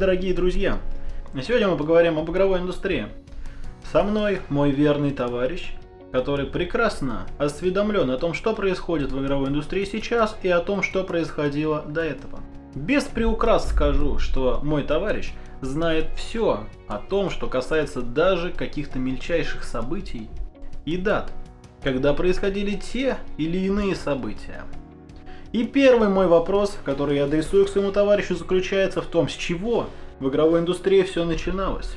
дорогие друзья! Сегодня мы поговорим об игровой индустрии. Со мной мой верный товарищ, который прекрасно осведомлен о том, что происходит в игровой индустрии сейчас и о том, что происходило до этого. Без приукрас скажу, что мой товарищ знает все о том, что касается даже каких-то мельчайших событий и дат, когда происходили те или иные события. И первый мой вопрос, который я адресую к своему товарищу, заключается в том, с чего в игровой индустрии все начиналось.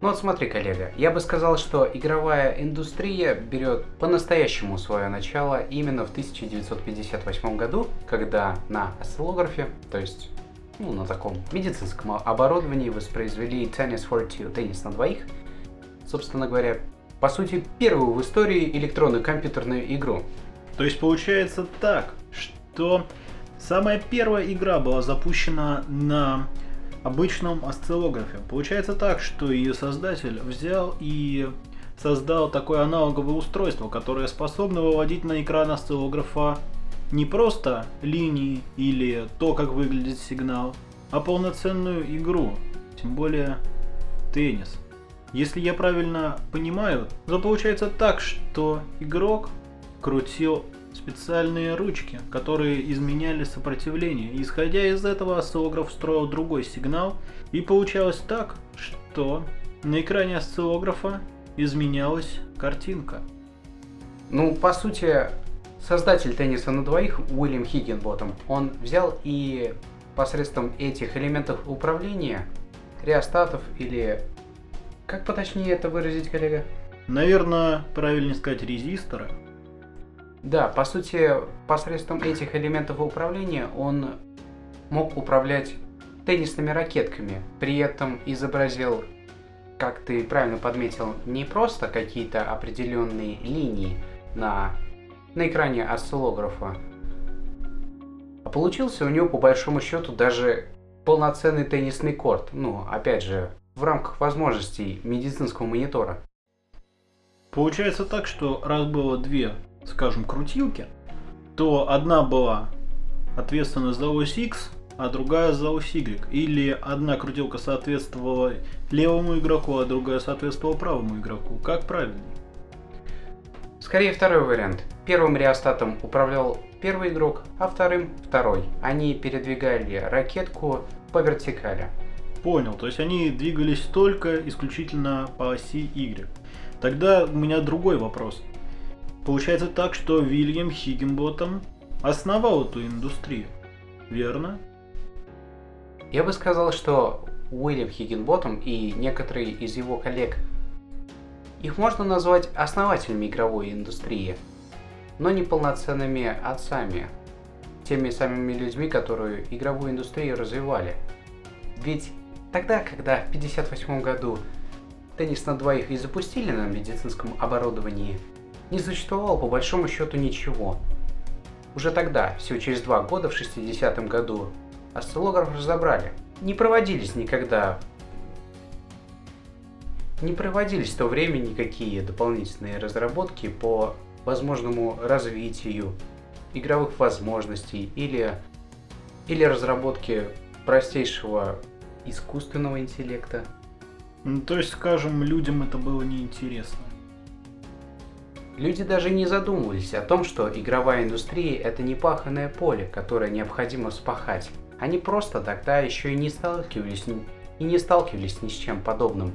Ну вот смотри, коллега, я бы сказал, что игровая индустрия берет по-настоящему свое начало именно в 1958 году, когда на осциллографе, то есть ну, на таком медицинском оборудовании воспроизвели Tennis for Two, теннис на двоих. Собственно говоря, по сути, первую в истории электронную компьютерную игру. То есть получается так, что самая первая игра была запущена на обычном осциллографе. Получается так, что ее создатель взял и создал такое аналоговое устройство, которое способно выводить на экран осциллографа не просто линии или то, как выглядит сигнал, а полноценную игру, тем более теннис. Если я правильно понимаю, то получается так, что игрок крутил специальные ручки, которые изменяли сопротивление. Исходя из этого, осциллограф строил другой сигнал, и получалось так, что на экране осциллографа изменялась картинка. Ну, по сути, создатель тенниса на двоих, Уильям Хиггинботом, он взял и посредством этих элементов управления, реостатов или... Как поточнее это выразить, коллега? Наверное, правильнее сказать резистора, да, по сути, посредством этих элементов управления он мог управлять теннисными ракетками, при этом изобразил, как ты правильно подметил, не просто какие-то определенные линии на, на экране осциллографа, а получился у него по большому счету даже полноценный теннисный корт. Ну, опять же, в рамках возможностей медицинского монитора. Получается так, что раз было две скажем, крутилки, то одна была ответственна за ось X, а другая за ось Y. Или одна крутилка соответствовала левому игроку, а другая соответствовала правому игроку. Как правильнее? Скорее второй вариант. Первым реостатом управлял первый игрок, а вторым второй. Они передвигали ракетку по вертикали. Понял, то есть они двигались только исключительно по оси Y. Тогда у меня другой вопрос. Получается так, что Вильям Хиггинботом основал эту индустрию, верно? Я бы сказал, что Уильям Хиггинботом и некоторые из его коллег, их можно назвать основателями игровой индустрии, но не полноценными отцами, теми самыми людьми, которые игровую индустрию развивали. Ведь тогда, когда в 1958 году теннис на двоих и запустили на медицинском оборудовании, не существовало по большому счету ничего. Уже тогда, всего через два года, в 60-м году, осциллограф разобрали. Не проводились никогда не проводились в то время никакие дополнительные разработки по возможному развитию игровых возможностей или, или разработки простейшего искусственного интеллекта. Ну, то есть, скажем, людям это было неинтересно. Люди даже не задумывались о том, что игровая индустрия – это не паханное поле, которое необходимо спахать. Они просто тогда еще и не сталкивались, и не сталкивались ни с чем подобным.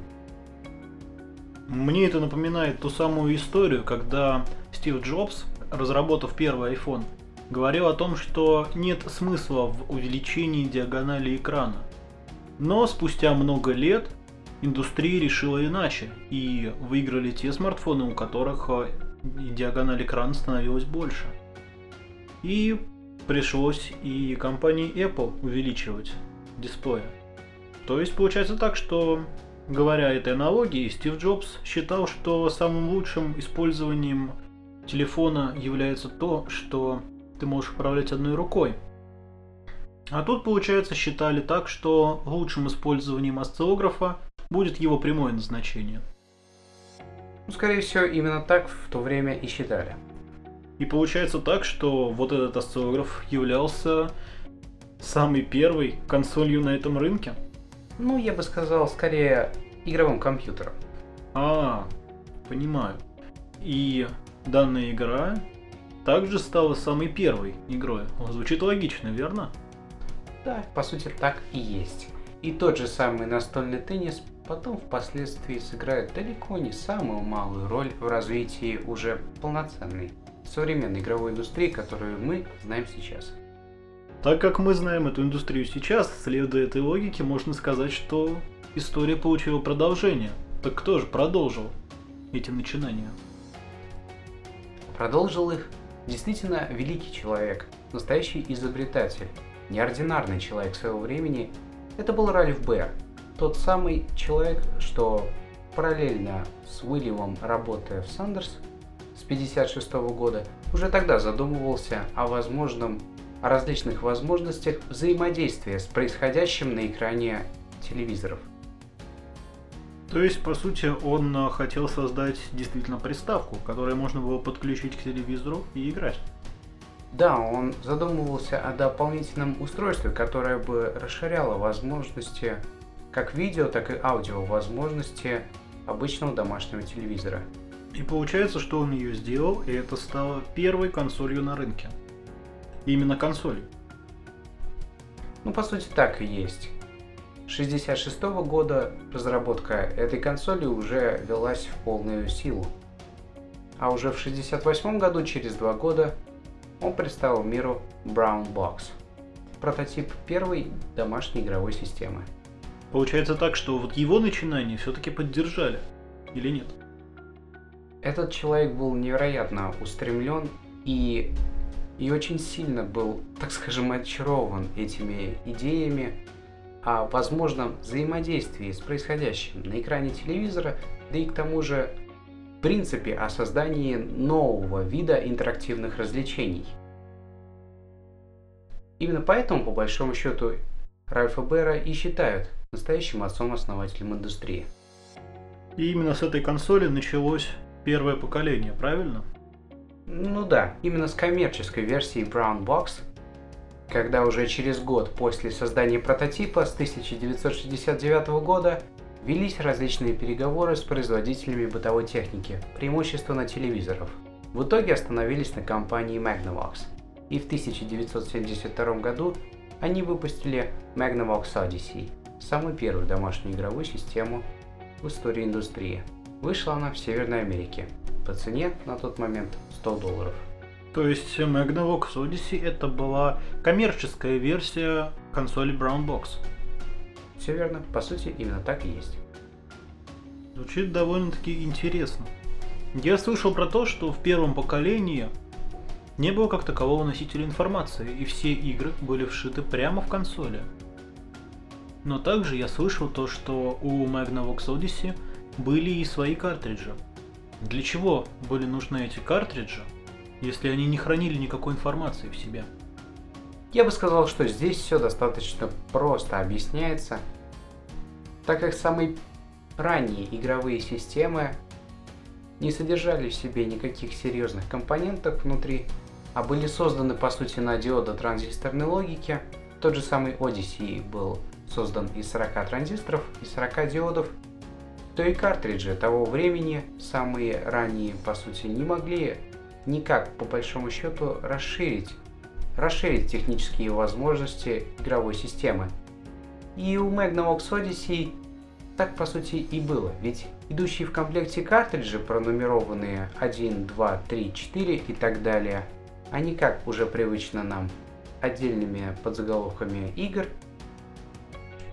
Мне это напоминает ту самую историю, когда Стив Джобс, разработав первый iPhone, говорил о том, что нет смысла в увеличении диагонали экрана. Но спустя много лет индустрия решила иначе, и выиграли те смартфоны, у которых э, и диагональ экрана становилась больше. И пришлось и компании Apple увеличивать дисплей. То есть получается так, что говоря этой аналогией, Стив Джобс считал, что самым лучшим использованием телефона является то, что ты можешь управлять одной рукой. А тут, получается, считали так, что лучшим использованием осциллографа будет его прямое назначение – ну, скорее всего, именно так в то время и считали. И получается так, что вот этот осциллограф являлся самой первой консолью на этом рынке. Ну, я бы сказал, скорее игровым компьютером. А, понимаю. И данная игра также стала самой первой игрой. Звучит логично, верно? Да, по сути так и есть. И тот же самый настольный теннис потом впоследствии сыграет далеко не самую малую роль в развитии уже полноценной современной игровой индустрии, которую мы знаем сейчас. Так как мы знаем эту индустрию сейчас, следуя этой логике, можно сказать, что история получила продолжение. Так кто же продолжил эти начинания? Продолжил их действительно великий человек, настоящий изобретатель, неординарный человек своего времени. Это был Ральф Бэр, тот самый человек, что параллельно с Уильямом, работая в Сандерс с 1956 года, уже тогда задумывался о возможном о различных возможностях взаимодействия с происходящим на экране телевизоров. То есть, по сути, он э, хотел создать действительно приставку, которую можно было подключить к телевизору и играть. Да, он задумывался о дополнительном устройстве, которое бы расширяло возможности как видео, так и аудио возможности обычного домашнего телевизора. И получается, что он ее сделал, и это стало первой консолью на рынке. Именно консолью. Ну, по сути, так и есть. 1966 года разработка этой консоли уже велась в полную силу. А уже в 1968 году, через два года, он представил миру Brown Box, прототип первой домашней игровой системы. Получается так, что вот его начинание все-таки поддержали, или нет? Этот человек был невероятно устремлен и, и очень сильно был, так скажем, очарован этими идеями, о возможном взаимодействии с происходящим на экране телевизора, да и к тому же в принципе о создании нового вида интерактивных развлечений. Именно поэтому, по большому счету, Ральфа Бера и считают настоящим отцом-основателем индустрии. И именно с этой консоли началось первое поколение, правильно? Ну да, именно с коммерческой версии Brown Box когда уже через год после создания прототипа с 1969 года велись различные переговоры с производителями бытовой техники, преимущественно телевизоров. В итоге остановились на компании Magnavox, и в 1972 году они выпустили Magnavox Odyssey, самую первую домашнюю игровую систему в истории индустрии. Вышла она в Северной Америке по цене на тот момент 100 долларов. То есть Magnavox Odyssey это была коммерческая версия консоли Brown Box. Все верно, по сути именно так и есть. Звучит довольно-таки интересно. Я слышал про то, что в первом поколении не было как такового носителя информации, и все игры были вшиты прямо в консоли. Но также я слышал то, что у Magnavox Odyssey были и свои картриджи. Для чего были нужны эти картриджи? если они не хранили никакой информации в себе? Я бы сказал, что здесь все достаточно просто объясняется, так как самые ранние игровые системы не содержали в себе никаких серьезных компонентов внутри, а были созданы по сути на диодо-транзисторной логике. Тот же самый Odyssey был создан из 40 транзисторов и 40 диодов, то и картриджи того времени, самые ранние по сути, не могли никак, по большому счету, расширить, расширить технические возможности игровой системы. И у Magnavox Odyssey так по сути и было, ведь идущие в комплекте картриджи, пронумерованные 1, 2, 3, 4 и так далее, они как уже привычно нам отдельными подзаголовками игр,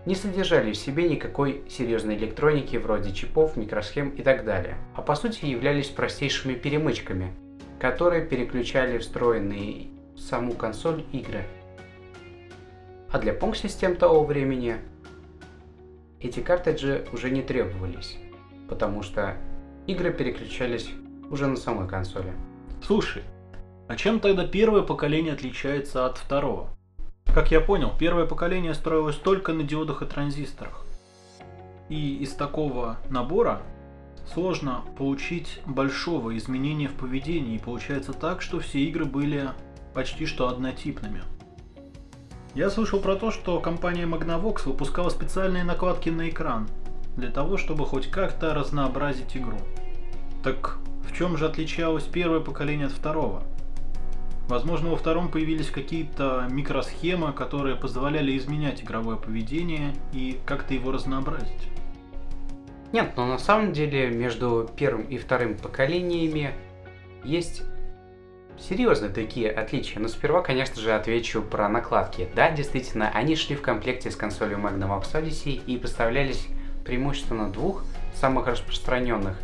не содержали в себе никакой серьезной электроники вроде чипов, микросхем и так далее, а по сути являлись простейшими перемычками, которые переключали встроенные в саму консоль игры. А для Pong-систем того времени эти картриджи уже не требовались, потому что игры переключались уже на самой консоли. Слушай, а чем тогда первое поколение отличается от второго? Как я понял, первое поколение строилось только на диодах и транзисторах. И из такого набора сложно получить большого изменения в поведении, и получается так, что все игры были почти что однотипными. Я слышал про то, что компания Magnavox выпускала специальные накладки на экран для того, чтобы хоть как-то разнообразить игру. Так в чем же отличалось первое поколение от второго? Возможно, во втором появились какие-то микросхемы, которые позволяли изменять игровое поведение и как-то его разнообразить. Нет, но на самом деле между первым и вторым поколениями есть серьезные такие отличия. Но сперва, конечно же, отвечу про накладки. Да, действительно, они шли в комплекте с консолью Magnavox Odyssey и поставлялись преимущественно двух самых распространенных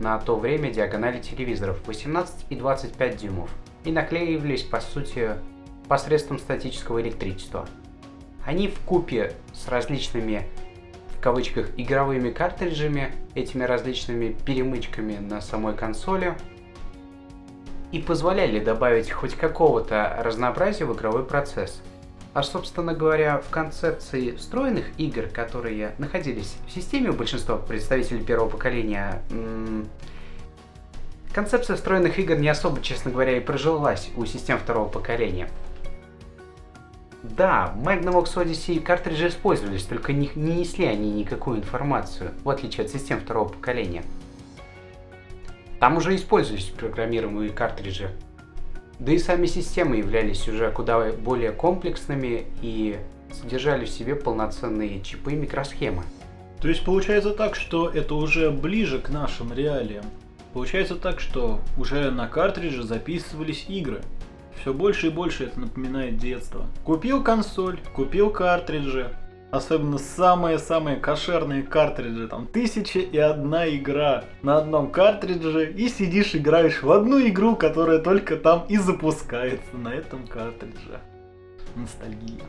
на то время диагонали телевизоров 18 и 25 дюймов и наклеивались по сути посредством статического электричества. Они в купе с различными в кавычках игровыми картриджами, этими различными перемычками на самой консоли, и позволяли добавить хоть какого-то разнообразия в игровой процесс. А собственно говоря, в концепции встроенных игр, которые находились в системе у большинства представителей первого поколения, концепция встроенных игр не особо, честно говоря, и прожилась у систем второго поколения. Да, в Magnavox Odyssey картриджи использовались, только не, не несли они никакую информацию, в отличие от систем второго поколения. Там уже использовались программируемые картриджи. Да и сами системы являлись уже куда более комплексными и содержали в себе полноценные чипы и микросхемы. То есть получается так, что это уже ближе к нашим реалиям. Получается так, что уже на картридже записывались игры, все больше и больше это напоминает детство. Купил консоль, купил картриджи. Особенно самые-самые кошерные картриджи. Там тысяча и одна игра на одном картридже. И сидишь играешь в одну игру, которая только там и запускается на этом картридже. Ностальгия.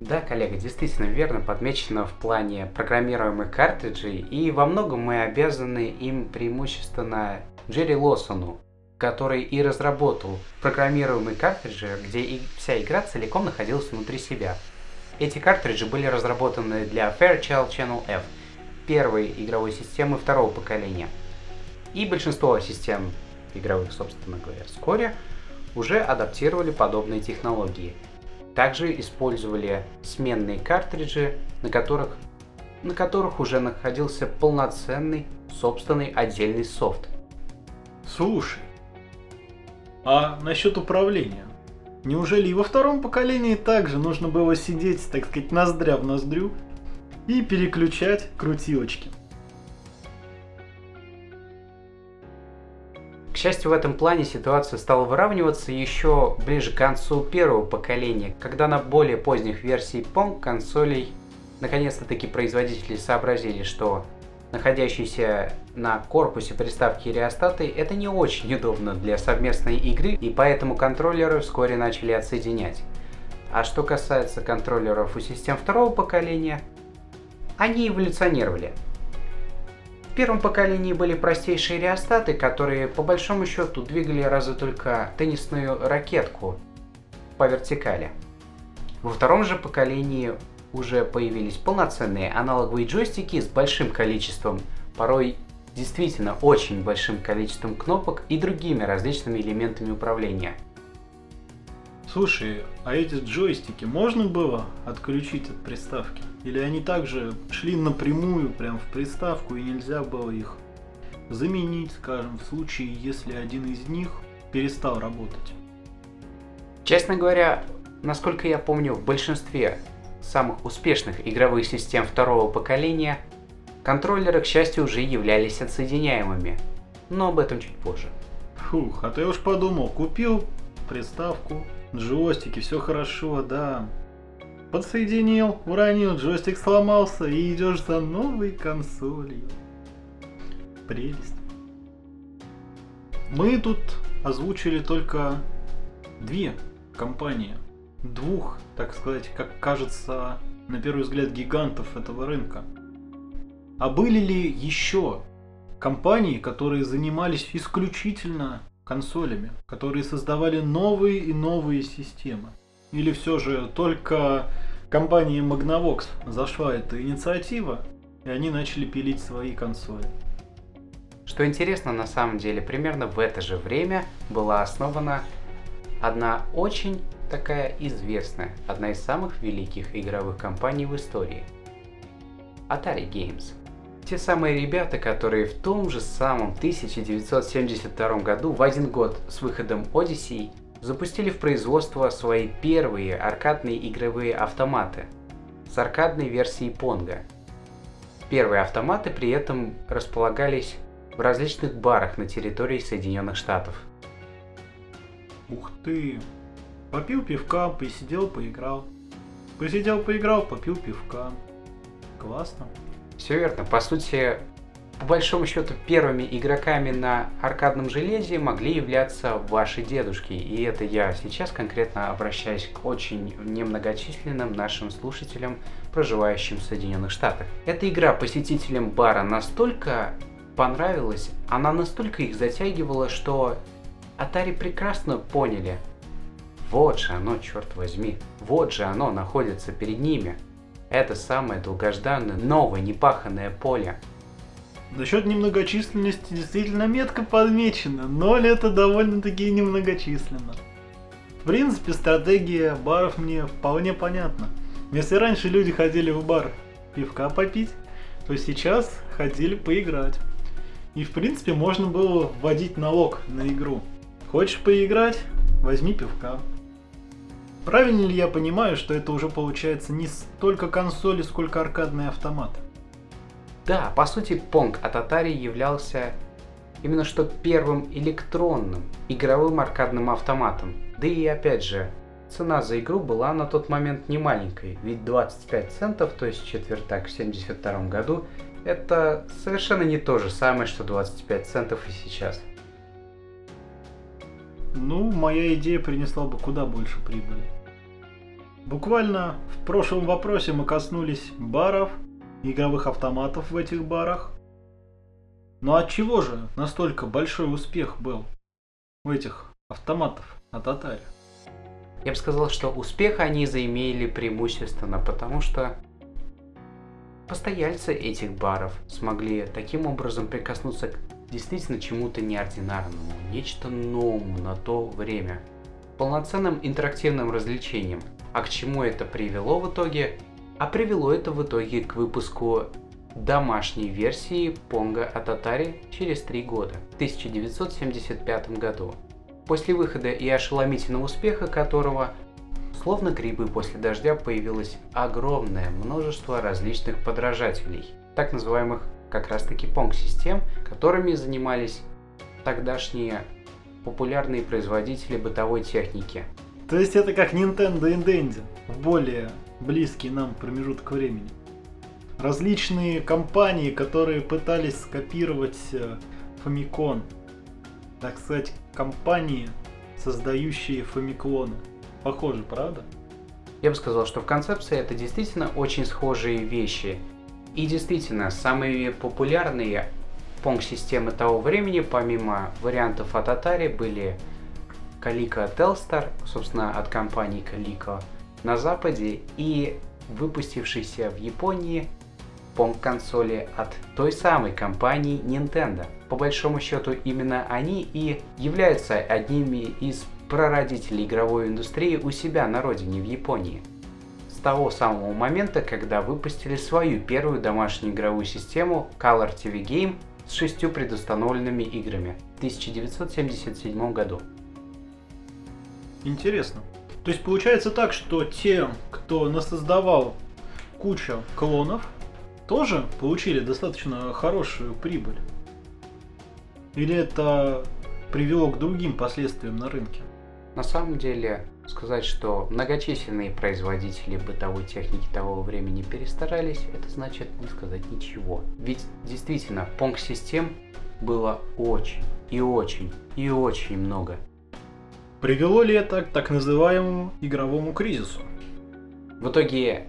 Да, коллега, действительно верно подмечено в плане программируемых картриджей, и во многом мы обязаны им преимущественно Джерри Лоссону, который и разработал программируемые картриджи, где и вся игра целиком находилась внутри себя. Эти картриджи были разработаны для Fairchild Channel F, первой игровой системы второго поколения. И большинство систем игровых, собственно говоря, вскоре уже адаптировали подобные технологии. Также использовали сменные картриджи, на которых, на которых уже находился полноценный собственный отдельный софт. Слушай, а насчет управления? Неужели и во втором поколении также нужно было сидеть, так сказать, ноздря в ноздрю и переключать крутилочки? К счастью, в этом плане ситуация стала выравниваться еще ближе к концу первого поколения, когда на более поздних версий Pong консолей наконец-то таки производители сообразили, что находящиеся на корпусе приставки реостаты, это не очень удобно для совместной игры, и поэтому контроллеры вскоре начали отсоединять. А что касается контроллеров у систем второго поколения, они эволюционировали. Первом поколении были простейшие реостаты, которые по большому счету двигали разве только теннисную ракетку по вертикали. Во втором же поколении уже появились полноценные аналоговые джойстики с большим количеством, порой действительно очень большим количеством кнопок и другими различными элементами управления. Слушай, а эти джойстики можно было отключить от приставки? Или они также шли напрямую прям в приставку и нельзя было их заменить, скажем, в случае, если один из них перестал работать? Честно говоря, насколько я помню, в большинстве самых успешных игровых систем второго поколения, контроллеры, к счастью, уже являлись отсоединяемыми, но об этом чуть позже. Фух, а то я уж подумал, купил приставку, джойстики, все хорошо, да. Подсоединил, уронил, джойстик сломался и идешь за новой консолью. Прелесть. Мы тут озвучили только две компании – двух, так сказать, как кажется, на первый взгляд, гигантов этого рынка. А были ли еще компании, которые занимались исключительно консолями, которые создавали новые и новые системы? Или все же только компании Magnavox зашла эта инициатива, и они начали пилить свои консоли? Что интересно, на самом деле, примерно в это же время была основана одна очень такая известная, одна из самых великих игровых компаний в истории. Atari Games. Те самые ребята, которые в том же самом 1972 году, в один год с выходом Odyssey, запустили в производство свои первые аркадные игровые автоматы с аркадной версией Понга. Первые автоматы при этом располагались в различных барах на территории Соединенных Штатов. Ух ты! Попил пивка, посидел, поиграл. Посидел, поиграл, попил пивка. Классно. Все верно. По сути, по большому счету, первыми игроками на аркадном железе могли являться ваши дедушки. И это я сейчас конкретно обращаюсь к очень немногочисленным нашим слушателям, проживающим в Соединенных Штатах. Эта игра посетителям бара настолько понравилась, она настолько их затягивала, что Atari прекрасно поняли. Вот же оно, черт возьми, вот же оно находится перед ними. Это самое долгожданное, новое, непаханное поле. Насчет немногочисленности действительно метко подмечено, ноль это довольно-таки немногочисленно. В принципе, стратегия баров мне вполне понятна. Если раньше люди ходили в бар пивка попить, то сейчас ходили поиграть. И в принципе можно было вводить налог на игру. Хочешь поиграть? Возьми пивка. Правильно ли я понимаю, что это уже получается не столько консоли, сколько аркадный автомат? Да, по сути, Pong от Atari являлся именно что первым электронным игровым аркадным автоматом. Да и опять же, цена за игру была на тот момент не маленькой, ведь 25 центов, то есть четвертак в 72 году, это совершенно не то же самое, что 25 центов и сейчас. Ну, моя идея принесла бы куда больше прибыли. Буквально в прошлом вопросе мы коснулись баров, игровых автоматов в этих барах. Но от чего же настолько большой успех был у этих автоматов от Atari? Я бы сказал, что успех они заимели преимущественно, потому что постояльцы этих баров смогли таким образом прикоснуться к действительно чему-то неординарному, нечто новому на то время, полноценным интерактивным развлечением. А к чему это привело в итоге? А привело это в итоге к выпуску домашней версии Понга от Atari через три года, в 1975 году. После выхода и ошеломительного успеха которого, словно грибы после дождя, появилось огромное множество различных подражателей, так называемых как раз таки Pong-систем, которыми занимались тогдашние популярные производители бытовой техники. То есть это как Nintendo и Dendy, в более близкий нам промежуток времени. Различные компании, которые пытались скопировать э, Famicom, так сказать, компании, создающие фамиклоны. Похоже, правда? Я бы сказал, что в концепции это действительно очень схожие вещи. И действительно, самые популярные Pong-системы того времени, помимо вариантов от Atari, были Calico Telstar, собственно, от компании Calico на Западе, и выпустившийся в Японии Pong-консоли от той самой компании Nintendo. По большому счету, именно они и являются одними из прародителей игровой индустрии у себя на родине, в Японии того самого момента, когда выпустили свою первую домашнюю игровую систему Color TV Game с шестью предустановленными играми в 1977 году. Интересно. То есть получается так, что те, кто насоздавал кучу клонов, тоже получили достаточно хорошую прибыль? Или это привело к другим последствиям на рынке? На самом деле, сказать, что многочисленные производители бытовой техники того времени перестарались, это значит не сказать ничего. Ведь действительно, Pong-систем было очень и очень и очень много. Привело ли это к так называемому игровому кризису? В итоге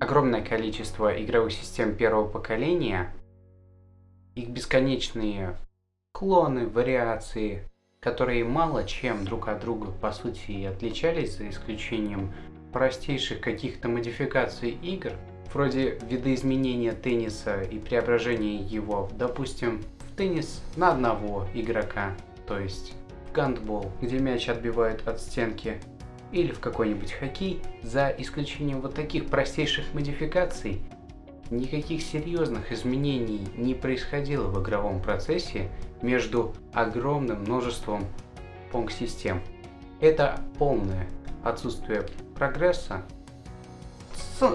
огромное количество игровых систем первого поколения, их бесконечные клоны, вариации, которые мало чем друг от друга по сути и отличались, за исключением простейших каких-то модификаций игр, вроде видоизменения тенниса и преображения его, допустим, в теннис на одного игрока, то есть гандбол, где мяч отбивают от стенки, или в какой-нибудь хоккей, за исключением вот таких простейших модификаций, никаких серьезных изменений не происходило в игровом процессе между огромным множеством понг-систем. Это полное отсутствие прогресса,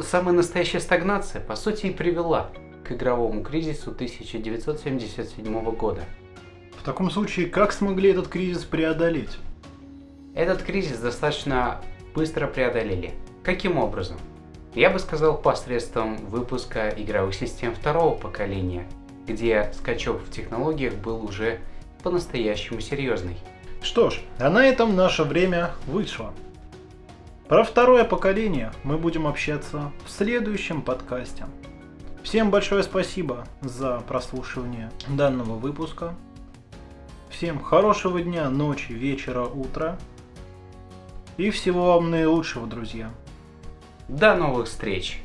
самая настоящая стагнация, по сути, и привела к игровому кризису 1977 года. В таком случае, как смогли этот кризис преодолеть? Этот кризис достаточно быстро преодолели. Каким образом? Я бы сказал посредством выпуска игровых систем второго поколения, где скачок в технологиях был уже по-настоящему серьезный. Что ж, а на этом наше время вышло. Про второе поколение мы будем общаться в следующем подкасте. Всем большое спасибо за прослушивание данного выпуска. Всем хорошего дня, ночи, вечера, утра. И всего вам наилучшего, друзья. До новых встреч!